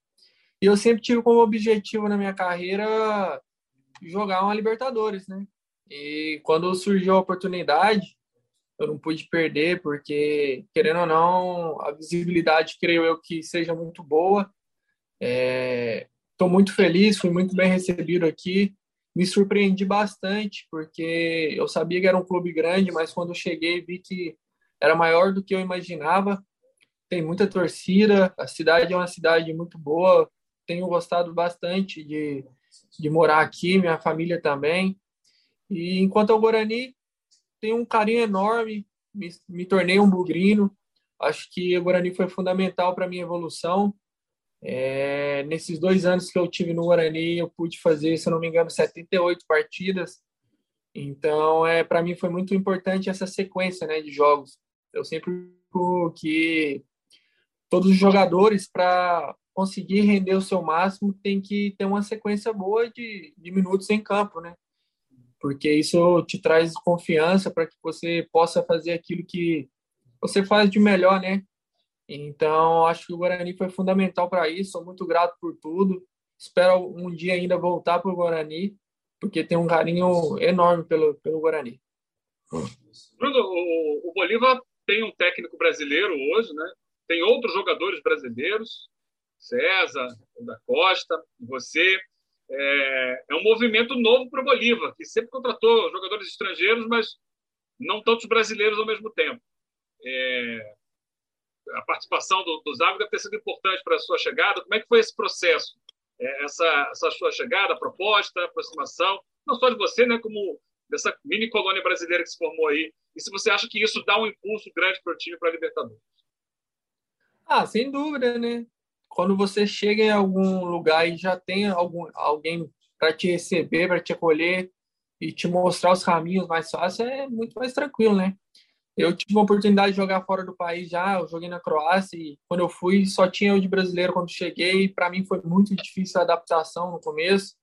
Speaker 5: E eu sempre tive como objetivo na minha carreira jogar uma Libertadores, né? E quando surgiu a oportunidade, eu não pude perder, porque, querendo ou não, a visibilidade, creio eu, que seja muito boa. Estou é, muito feliz, fui muito bem recebido aqui. Me surpreendi bastante, porque eu sabia que era um clube grande, mas quando eu cheguei vi que era maior do que eu imaginava. Tem muita torcida, a cidade é uma cidade muito boa. Tenho gostado bastante de, de morar aqui, minha família também. E enquanto ao Guarani, tenho um carinho enorme, me, me tornei um bugrino. Acho que o Guarani foi fundamental para minha evolução. É, nesses dois anos que eu tive no Guarani, eu pude fazer, se eu não me engano, 78 partidas. Então, é para mim foi muito importante essa sequência né, de jogos. Eu sempre que todos os jogadores, para conseguir render o seu máximo, tem que ter uma sequência boa de, de minutos em campo, né? porque isso te traz confiança para que você possa fazer aquilo que você faz de melhor, né? Então, acho que o Guarani foi fundamental para isso. Sou muito grato por tudo. Espero um dia ainda voltar para o Guarani, porque tem um carinho enorme pelo, pelo Guarani.
Speaker 2: Bruno, o, o Bolívar tem um técnico brasileiro hoje, né? Tem outros jogadores brasileiros, César, da Costa, você é, é um movimento novo para o Bolívar, que sempre contratou jogadores estrangeiros, mas não tantos brasileiros ao mesmo tempo. É, a participação do, do deve ter sido importante para a sua chegada. Como é que foi esse processo? É, essa, essa sua chegada, proposta, aproximação, não só de você, né, como dessa mini colônia brasileira que se formou aí. E se você acha que isso dá um impulso grande para o time para a Libertadores?
Speaker 5: Ah, sem dúvida, né? quando você chega em algum lugar e já tem algum, alguém para te receber, para te acolher e te mostrar os caminhos mais fáceis, é muito mais tranquilo, né? Eu tive a oportunidade de jogar fora do país já, eu joguei na Croácia e quando eu fui só tinha eu de brasileiro quando cheguei, para mim foi muito difícil a adaptação no começo.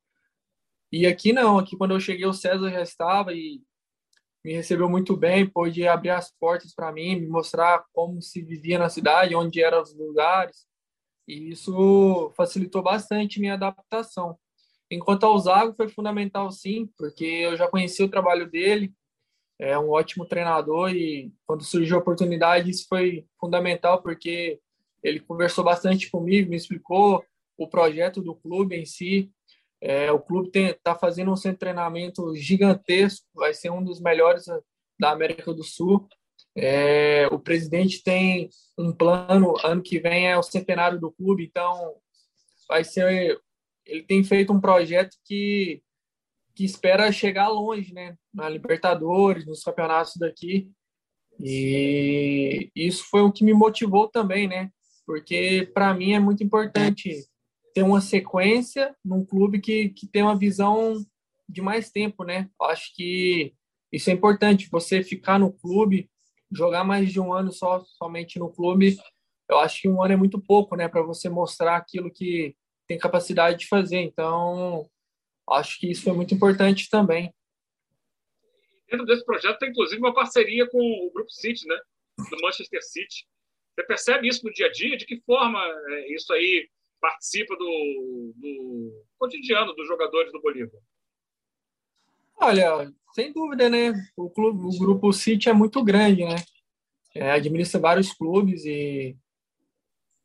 Speaker 5: E aqui não, aqui quando eu cheguei o César já estava e me recebeu muito bem, pôde abrir as portas para mim, me mostrar como se vivia na cidade, onde eram os lugares. E isso facilitou bastante minha adaptação. Enquanto ao Zago foi fundamental sim, porque eu já conhecia o trabalho dele, é um ótimo treinador e quando surgiu a oportunidade isso foi fundamental porque ele conversou bastante comigo, me explicou o projeto do clube em si. É, o clube está fazendo um centro de treinamento gigantesco, vai ser um dos melhores da América do Sul. É, o presidente tem um plano, ano que vem é o centenário do clube, então vai ser. Ele tem feito um projeto que, que espera chegar longe, né? Na Libertadores, nos campeonatos daqui. E isso foi o que me motivou também, né? Porque para mim é muito importante ter uma sequência num clube que, que tem uma visão de mais tempo, né? Eu acho que isso é importante, você ficar no clube jogar mais de um ano só somente no clube, eu acho que um ano é muito pouco, né, para você mostrar aquilo que tem capacidade de fazer. Então, acho que isso foi muito importante também.
Speaker 2: Dentro desse projeto tem inclusive uma parceria com o Grupo City, né, do Manchester City. Você percebe isso no dia a dia? De que forma é, isso aí participa do, do cotidiano dos jogadores do Bolívar?
Speaker 5: Olha, sem dúvida, né? O, clube, o grupo City é muito grande, né? É, administra vários clubes e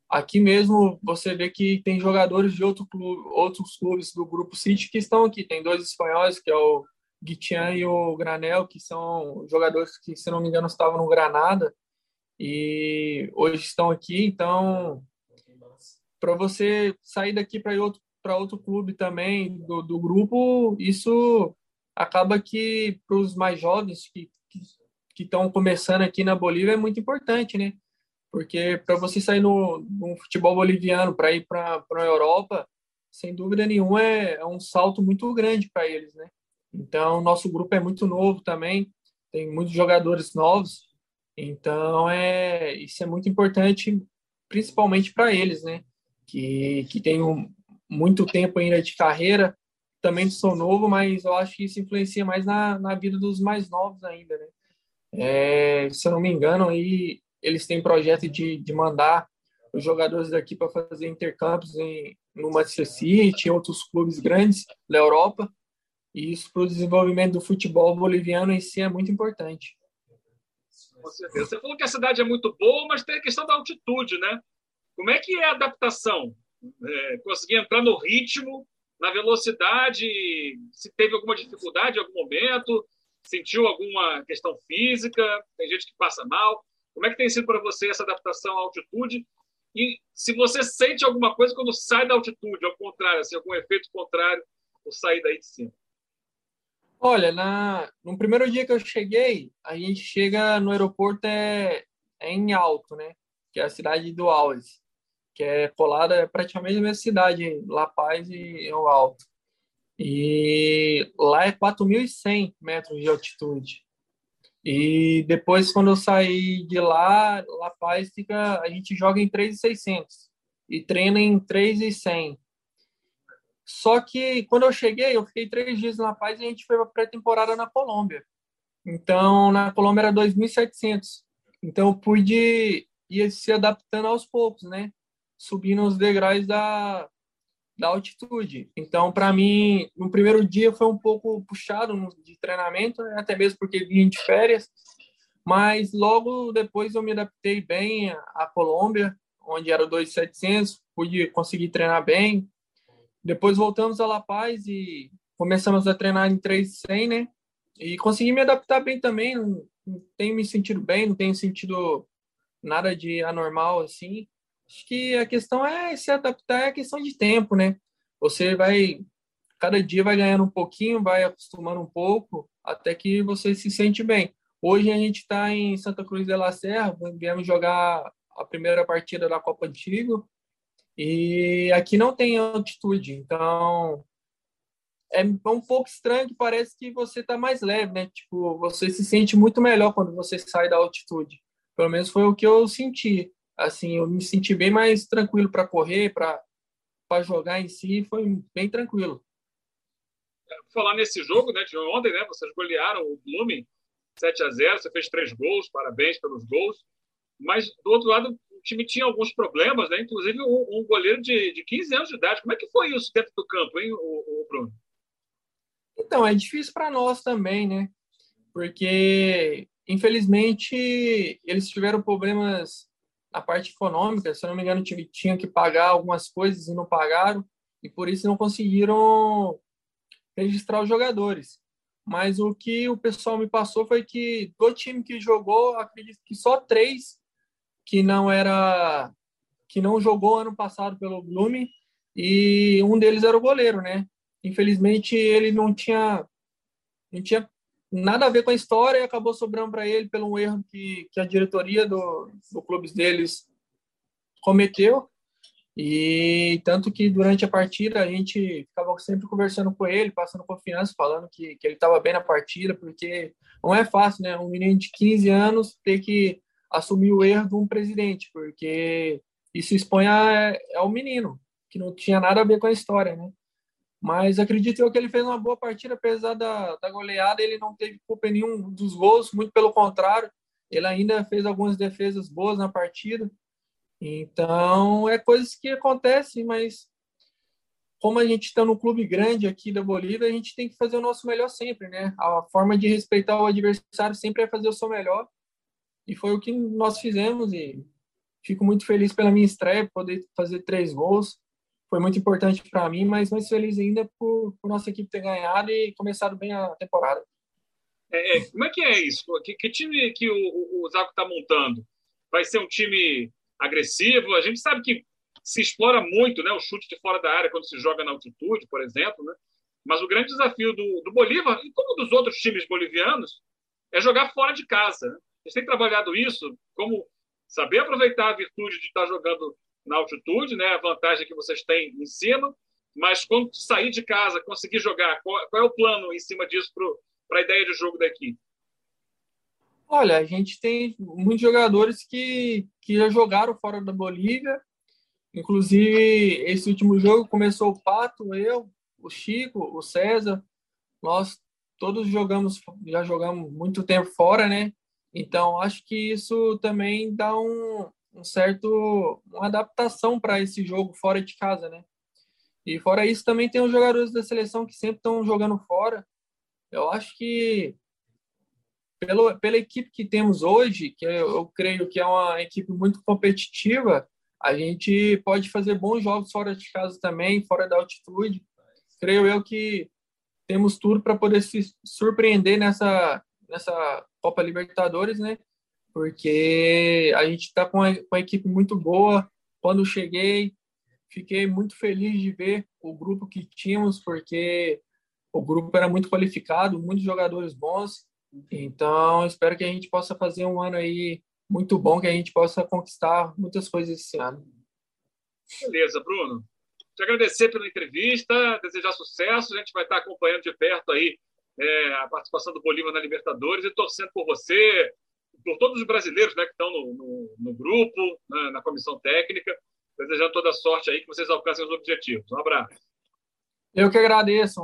Speaker 5: aqui mesmo você vê que tem jogadores de outro clube, outros clubes do grupo City que estão aqui. Tem dois espanhóis, que é o Guitian e o Granel, que são jogadores que, se não me engano, estavam no Granada e hoje estão aqui. Então, para você sair daqui para outro, outro clube também do, do grupo, isso acaba que para os mais jovens que estão começando aqui na Bolívia é muito importante, né? Porque para você sair no, no futebol boliviano para ir para a Europa, sem dúvida nenhuma é, é um salto muito grande para eles, né? Então, nosso grupo é muito novo também, tem muitos jogadores novos, então é isso é muito importante, principalmente para eles, né? Que, que tem um, muito tempo ainda de carreira, também sou novo, mas eu acho que isso influencia mais na, na vida dos mais novos ainda, né? É, se eu não me engano, aí eles têm projeto de, de mandar os jogadores daqui para fazer intercâmbios em, no Manchester City, em outros clubes grandes da Europa. E isso para o desenvolvimento do futebol boliviano em si é muito importante.
Speaker 6: Você falou que a cidade é muito boa, mas tem a questão da altitude, né? Como é que é a adaptação? É, conseguir entrar no ritmo, na velocidade? Se teve alguma dificuldade em algum momento? Sentiu alguma questão física? Tem gente que passa mal. Como é que tem sido para você essa adaptação à altitude? E se você sente alguma coisa quando sai da altitude, ao contrário, assim, algum efeito contrário, ou sair daí de cima?
Speaker 5: Olha, na, no primeiro dia que eu cheguei, a gente chega no aeroporto é, é em Alto, né? Que é a cidade do Alves, que é colada é praticamente a mesma cidade, La Paz e o Alto. E lá é 4.100 metros de altitude. E depois, quando eu saí de lá, La Paz fica, a gente joga em 3,600 e treina em 3,100. Só que quando eu cheguei, eu fiquei três dias na Paz e a gente foi para pré-temporada na Colômbia. Então, na Colômbia era 2.700. Então, eu pude ir se adaptando aos poucos, né? Subindo os degraus da, da altitude. Então, para mim, no primeiro dia foi um pouco puxado de treinamento, até mesmo porque vim de férias, mas logo depois eu me adaptei bem à Colômbia, onde era 2.700, pude conseguir treinar bem. Depois voltamos a La Paz e começamos a treinar em 3.100, né? E consegui me adaptar bem também, não, não tenho me sentido bem, não tenho sentido nada de anormal assim. Acho que a questão é se adaptar, é questão de tempo, né? Você vai, cada dia vai ganhando um pouquinho, vai acostumando um pouco, até que você se sente bem. Hoje a gente está em Santa Cruz de la Serra, viemos jogar a primeira partida da Copa Antigo, e aqui não tem altitude, então é um pouco estranho que parece que você está mais leve, né? Tipo, você se sente muito melhor quando você sai da altitude. Pelo menos foi o que eu senti assim, eu me senti bem mais tranquilo para correr, para jogar em si, foi bem tranquilo.
Speaker 6: Falar nesse jogo, né, de ontem, né, vocês golearam o Blooming 7 a 0, você fez três gols, parabéns pelos gols. Mas do outro lado, o time tinha alguns problemas, né? Inclusive um, um goleiro de, de 15 anos de idade. Como é que foi isso dentro do campo, hein, o, o Bruno?
Speaker 5: Então, é difícil para nós também, né? Porque infelizmente eles tiveram problemas a parte econômica, se eu não me engano, tinha que pagar algumas coisas e não pagaram, e por isso não conseguiram registrar os jogadores. Mas o que o pessoal me passou foi que do time que jogou, acredito que só três que não era que não jogou ano passado pelo Blume e um deles era o goleiro, né? Infelizmente ele não tinha não tinha nada a ver com a história e acabou sobrando para ele pelo erro que, que a diretoria do, do clube deles cometeu. E tanto que durante a partida a gente ficava sempre conversando com ele, passando confiança, falando que, que ele estava bem na partida, porque não é fácil, né? Um menino de 15 anos ter que assumir o erro de um presidente, porque isso expõe ao menino, que não tinha nada a ver com a história, né? Mas acredito eu que ele fez uma boa partida, apesar da, da goleada, ele não teve culpa em nenhum dos gols, muito pelo contrário, ele ainda fez algumas defesas boas na partida. Então, é coisas que acontecem, mas como a gente está no clube grande aqui da Bolívia, a gente tem que fazer o nosso melhor sempre, né? A forma de respeitar o adversário sempre é fazer o seu melhor. E foi o que nós fizemos e fico muito feliz pela minha estreia, poder fazer três gols foi muito importante para mim, mas mais feliz ainda por, por, nossa equipe ter ganhado e começado bem a temporada.
Speaker 6: É, é, como é que é isso? Que, que time que o, o, Zaco está montando? Vai ser um time agressivo? A gente sabe que se explora muito né, o chute de fora da área quando se joga na altitude, por exemplo, né? mas o grande desafio do, do Bolívar, e como dos outros times bolivianos, é jogar fora de casa. Né? Gente tem trabalhado isso, como saber aproveitar a virtude de estar jogando na altitude, né? a vantagem que vocês têm em ensino, mas quando sair de casa, conseguir jogar, qual, qual é o plano em cima disso para a ideia de jogo da equipe?
Speaker 5: Olha, a gente tem muitos jogadores que, que já jogaram fora da Bolívia. Inclusive, esse último jogo começou o Pato, eu, o Chico, o César. Nós todos jogamos, já jogamos muito tempo fora, né? Então, acho que isso também dá um, um certo uma adaptação para esse jogo fora de casa, né? E fora isso, também tem os jogadores da seleção que sempre estão jogando fora. Eu acho que pelo, pela equipe que temos hoje, que eu, eu creio que é uma equipe muito competitiva, a gente pode fazer bons jogos fora de casa também, fora da altitude. Creio eu que temos tudo para poder se surpreender nessa, nessa Copa Libertadores, né? Porque a gente está com, uma equipe muito boa. Quando cheguei, fiquei muito feliz de ver o grupo que tínhamos, porque o grupo era muito qualificado, muitos jogadores bons. Então, espero que a gente possa fazer um ano aí muito bom, que a gente possa conquistar muitas coisas esse ano.
Speaker 6: Beleza, Bruno. Te agradecer pela entrevista, desejar sucesso. A gente vai estar acompanhando de perto aí é, a participação do Bolívar na Libertadores e torcendo por você, por todos os brasileiros né, que estão no, no, no grupo, né, na comissão técnica. Desejando toda a sorte aí que vocês alcancem os objetivos. Um abraço.
Speaker 5: Eu que agradeço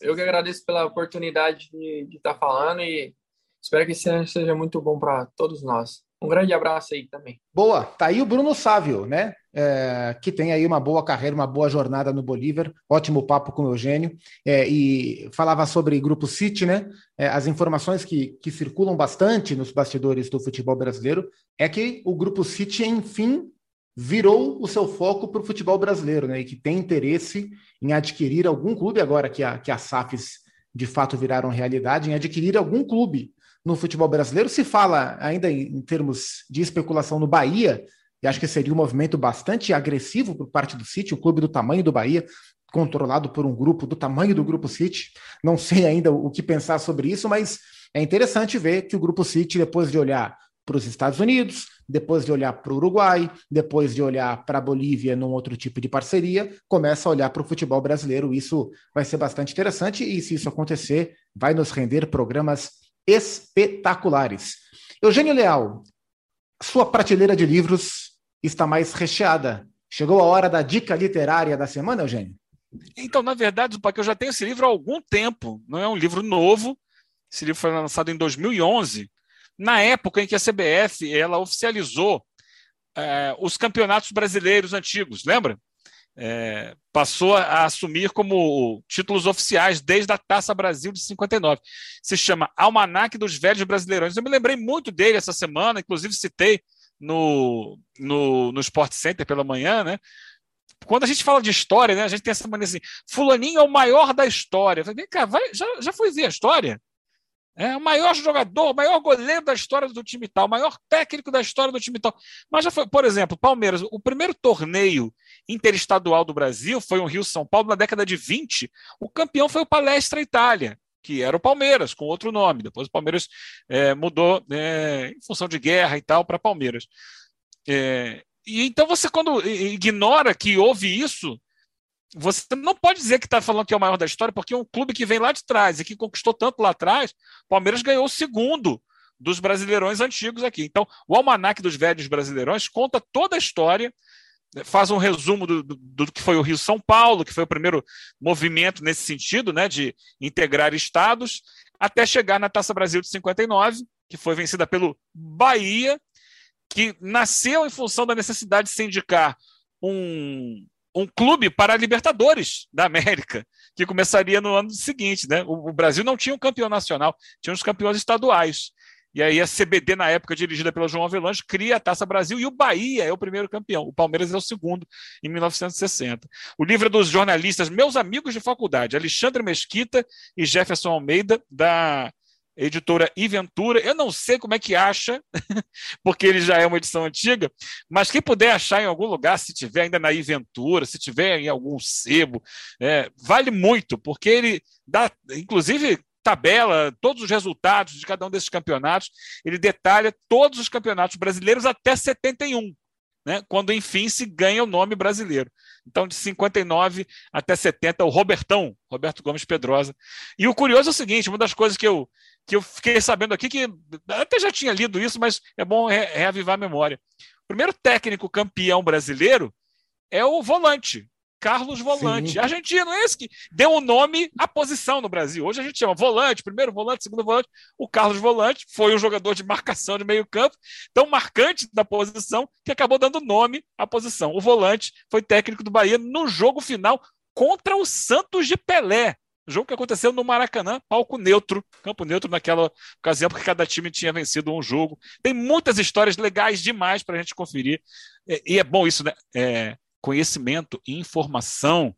Speaker 5: eu que agradeço pela oportunidade de, de estar tá falando e espero que esse ano seja muito bom para todos nós. Um grande abraço aí também.
Speaker 1: Boa, tá aí o Bruno Sávio, né? É, que tem aí uma boa carreira, uma boa jornada no Bolívar, ótimo papo com o Eugênio, é, e falava sobre Grupo City, né? É, as informações que, que circulam bastante nos bastidores do futebol brasileiro é que o Grupo City, enfim, virou o seu foco para o futebol brasileiro, né? E que tem interesse em adquirir algum clube, agora que, a, que as SAFs de fato viraram realidade, em adquirir algum clube no futebol brasileiro. Se fala ainda em, em termos de especulação no Bahia, acho que seria um movimento bastante agressivo por parte do City, um clube do tamanho do Bahia, controlado por um grupo do tamanho do Grupo City. Não sei ainda o que pensar sobre isso, mas é interessante ver que o Grupo City, depois de olhar para os Estados Unidos, depois de olhar para o Uruguai, depois de olhar para a Bolívia num outro tipo de parceria, começa a olhar para o futebol brasileiro. Isso vai ser bastante interessante e, se isso acontecer, vai nos render programas espetaculares. Eugênio Leal, sua prateleira de livros está mais recheada. Chegou a hora da dica literária da semana, Eugênio?
Speaker 2: Então, na verdade, eu já tenho esse livro há algum tempo, não é um livro novo. Esse livro foi lançado em 2011 na época em que a CBF ela oficializou é, os campeonatos brasileiros antigos, lembra? É, passou a assumir como títulos oficiais desde a Taça Brasil de 59. Se chama Almanac dos Velhos Brasileirões. Eu me lembrei muito dele essa semana, inclusive citei no, no, no Sport Center pela manhã, né? Quando a gente fala de história, né, a gente tem essa maneira assim: Fulaninho é o maior da história. Eu falei, vem cá, vai, já, já foi ver a história? É o maior jogador, o maior goleiro da história do time tal, o maior técnico da história do time tal. Mas já foi, por exemplo, Palmeiras, o primeiro torneio interestadual do Brasil foi o Rio São Paulo na década de 20. O campeão foi o Palestra Itália, que era o Palmeiras, com outro nome. Depois o Palmeiras é, mudou é, em função de guerra e tal para Palmeiras. É, e então você, quando ignora que houve isso, você não pode dizer que está falando que é o maior da história, porque é um clube que vem lá de trás e que conquistou tanto lá atrás, Palmeiras ganhou o segundo dos brasileirões antigos aqui. Então, o Almanac dos Velhos Brasileirões conta toda a história, faz um resumo do, do, do, que foi o Rio São Paulo, que foi o primeiro movimento nesse sentido, né, de integrar estados, até chegar na Taça Brasil de 59, que foi vencida pelo Bahia, que nasceu em função da necessidade de se indicar um, um clube para a Libertadores da América, que começaria no ano seguinte. Né? O, o Brasil não tinha um campeão nacional, tinha os campeões estaduais. E aí a CBD, na época, dirigida pelo João Avelange, cria a Taça Brasil e o Bahia é o primeiro campeão. O Palmeiras é o segundo, em 1960. O livro é dos jornalistas, meus amigos de faculdade, Alexandre Mesquita e Jefferson Almeida, da editora Iventura. Eu não sei como é que acha, *laughs* porque ele já é uma edição antiga, mas quem puder achar em algum lugar, se tiver ainda na Iventura, se tiver em algum sebo, é, vale muito, porque ele dá, inclusive, tabela todos os resultados de cada um desses campeonatos, ele detalha todos os campeonatos brasileiros até 71, né, quando enfim se ganha o nome brasileiro. Então, de 59 até 70, o Robertão, Roberto Gomes Pedrosa. E o curioso é o seguinte: uma das coisas que eu, que eu fiquei sabendo aqui, que até já tinha lido isso, mas é bom re reavivar a memória. O primeiro técnico campeão brasileiro é o volante, Carlos Volante. Sim. Argentino, esse que deu o nome à posição no Brasil. Hoje a gente chama volante, primeiro volante, segundo volante. O Carlos Volante foi um jogador de marcação de meio campo, tão marcante da posição, que acabou dando nome à posição. O volante foi técnico do Bahia no jogo final contra o Santos de Pelé. Jogo que aconteceu no Maracanã, palco neutro, campo neutro naquela ocasião, porque cada time tinha vencido um jogo. Tem muitas histórias legais demais para a gente conferir. E é bom isso, né? É, conhecimento e informação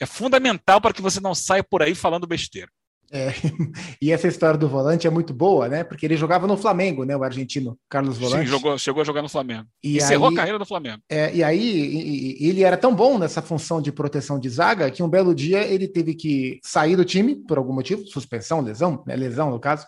Speaker 2: é fundamental para que você não saia por aí falando besteira.
Speaker 1: É, *laughs* e essa história do volante é muito boa, né? Porque ele jogava no Flamengo, né? O argentino Carlos Volante.
Speaker 2: Sim, jogou, chegou a jogar no Flamengo. E Encerrou aí, a carreira no Flamengo.
Speaker 1: É, e aí ele era tão bom nessa função de proteção de zaga que um belo dia ele teve que sair do time por algum motivo, suspensão, lesão, né? lesão no caso.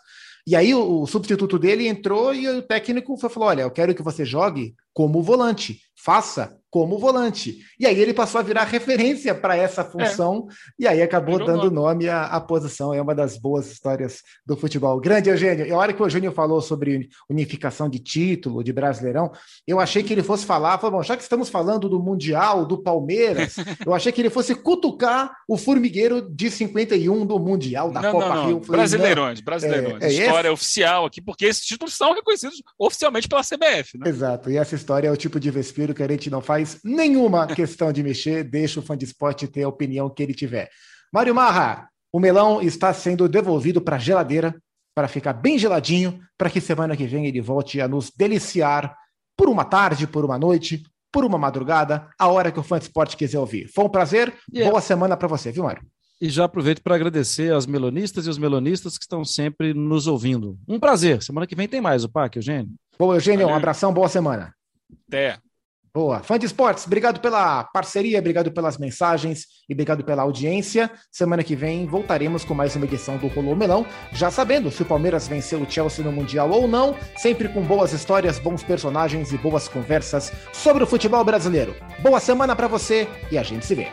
Speaker 1: E aí o, o substituto dele entrou e o técnico falou: olha, eu quero que você jogue como volante, faça como volante. E aí ele passou a virar referência para essa função é. e aí acabou Virou dando nome à, à, posição. É uma das boas histórias do futebol. Grande Eugênio. E a hora que o Eugênio falou sobre unificação de título, de Brasileirão, eu achei que ele fosse falar, falou, bom, já que estamos falando do Mundial, do Palmeiras, *laughs* eu achei que ele fosse cutucar o formigueiro de 51 do Mundial, da não, Copa
Speaker 2: não, não.
Speaker 1: Rio.
Speaker 2: Brasileirões, brasileirões. É, é História esse? oficial aqui, porque esses títulos são reconhecidos oficialmente pela CBF. Né?
Speaker 1: Exato. E essa história é o tipo de vespiro que a gente não faz nenhuma questão de mexer, deixa o fã de esporte ter a opinião que ele tiver. Mário Marra, o melão está sendo devolvido para a geladeira para ficar bem geladinho, para que semana que vem ele volte a nos deliciar por uma tarde, por uma noite, por uma madrugada, a hora que o fã de esporte quiser ouvir. Foi um prazer, yeah. boa semana para você, viu, Mário?
Speaker 3: E já aproveito para agradecer aos melonistas e os melonistas que estão sempre nos ouvindo. Um prazer. Semana que vem tem mais, o PAC, Eugênio.
Speaker 1: Bom, Eugênio, um abração, boa semana.
Speaker 2: Até.
Speaker 1: Boa. Fã de esportes, obrigado pela parceria, obrigado pelas mensagens e obrigado pela audiência. Semana que vem voltaremos com mais uma edição do Rolô Melão, já sabendo se o Palmeiras venceu o Chelsea no Mundial ou não, sempre com boas histórias, bons personagens e boas conversas sobre o futebol brasileiro. Boa semana para você e a gente se vê.